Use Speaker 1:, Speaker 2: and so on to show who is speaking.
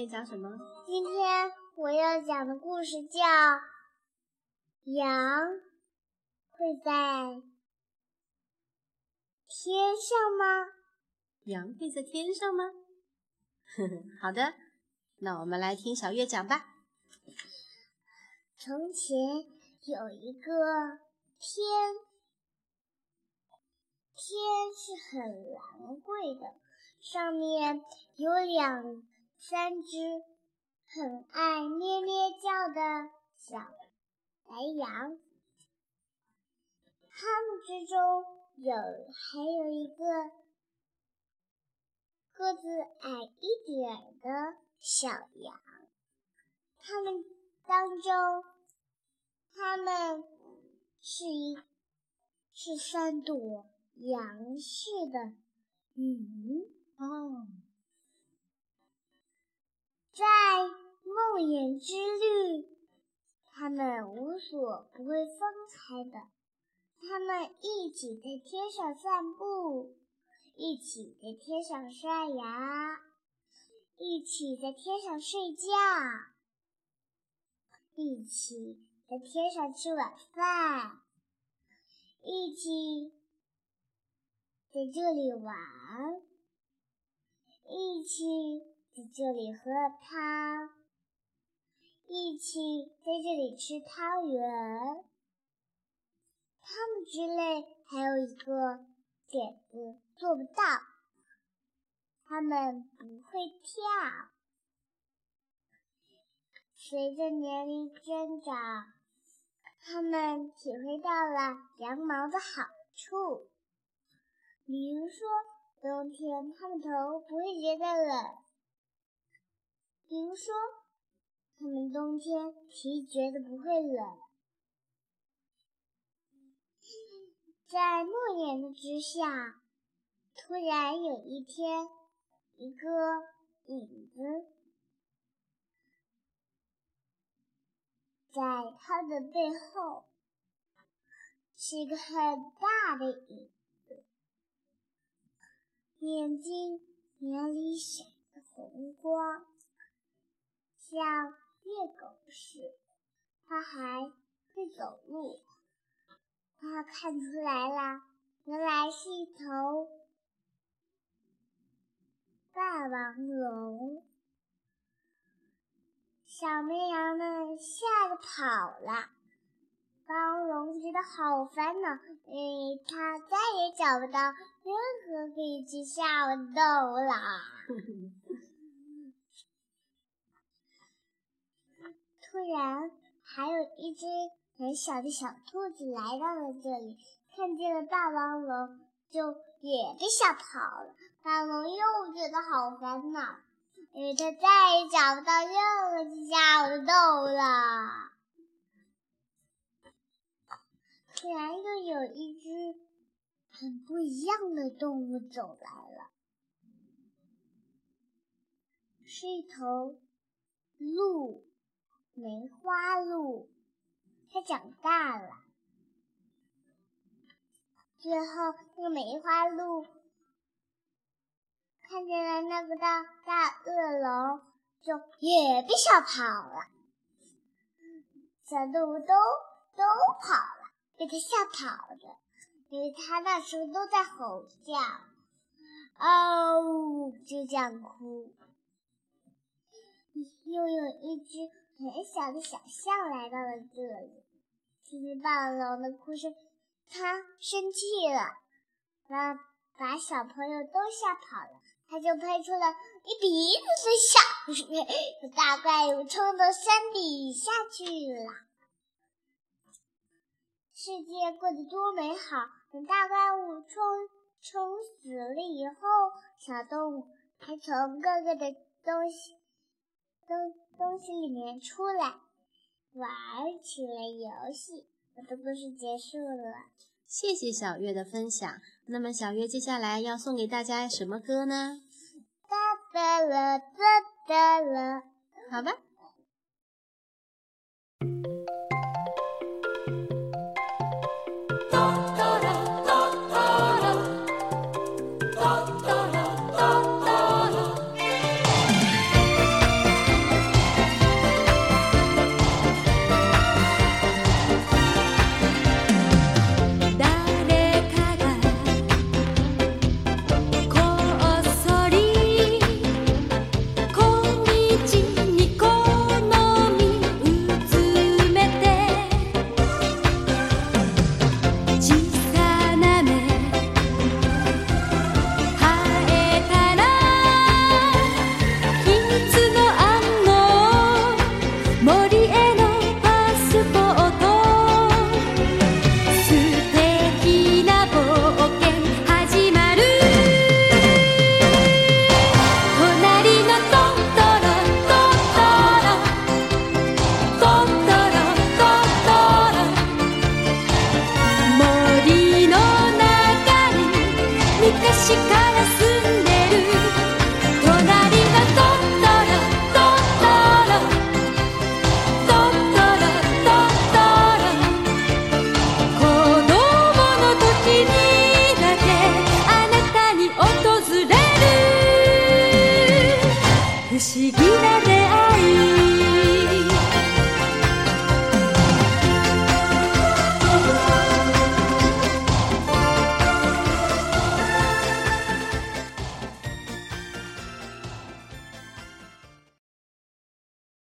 Speaker 1: 月讲什么？
Speaker 2: 今天我要讲的故事叫《羊会在天上吗？
Speaker 1: 羊会在天上吗？呵呵，好的，那我们来听小月讲吧。
Speaker 2: 从前有一个天，天是很昂贵的，上面有两三只很爱咩咩叫的小白羊，它们之中有还有一个个子矮一点的小羊，它们当中，它们是一是三朵羊似的云
Speaker 1: 哦。
Speaker 2: 在梦魇之旅，他们无所不会分开的。他们一起在天上散步，一起在天上刷牙，一起在天上睡觉，一起在天上吃晚饭，一起在这里玩，一起。这里喝汤，一起在这里吃汤圆。他们之类还有一个点子做不到，他们不会跳。随着年龄增长，他们体会到了羊毛的好处，比如说冬天他们头不会觉得冷。比如说，他们冬天皮觉得不会冷。在诺言的之下，突然有一天，一个影子在他的背后，是一个很大的影子，眼睛眼里闪着红光。像猎狗似的，它还会走路。它看出来了，原来是一头霸王龙。小绵羊们吓得跑了。霸王龙觉得好烦恼，因为它再也找不到任何可以吃下我的豆了。突然，还有一只很小的小兔子来到了这里，看见了霸王龙，就也被吓跑了。霸王龙又觉得好烦恼，因为它再也找不到任何吃下我的豆了。突然，又有一只很不一样的动物走来了，是一头鹿。梅花鹿，它长大了。最后，那个梅花鹿看见了那个大大恶龙，就也被吓跑了。小动物都都跑了，被它吓跑的，因为它那时候都在吼叫，哦，就这样哭。又有一只。很小的小象来到了这里，听见霸王龙的哭声，它生气了，把把小朋友都吓跑了。它就喷出了一鼻子的小水，大怪物冲到山底下去了。世界过得多美好！等大怪物冲冲死了以后，小动物还从各个的东西都。东西里面出来玩起了游戏，我的故事结束了。
Speaker 1: 谢谢小月的分享。那么小月接下来要送给大家什么歌呢？
Speaker 2: 哒哒了，哒哒了。
Speaker 1: 好吧。 다시 가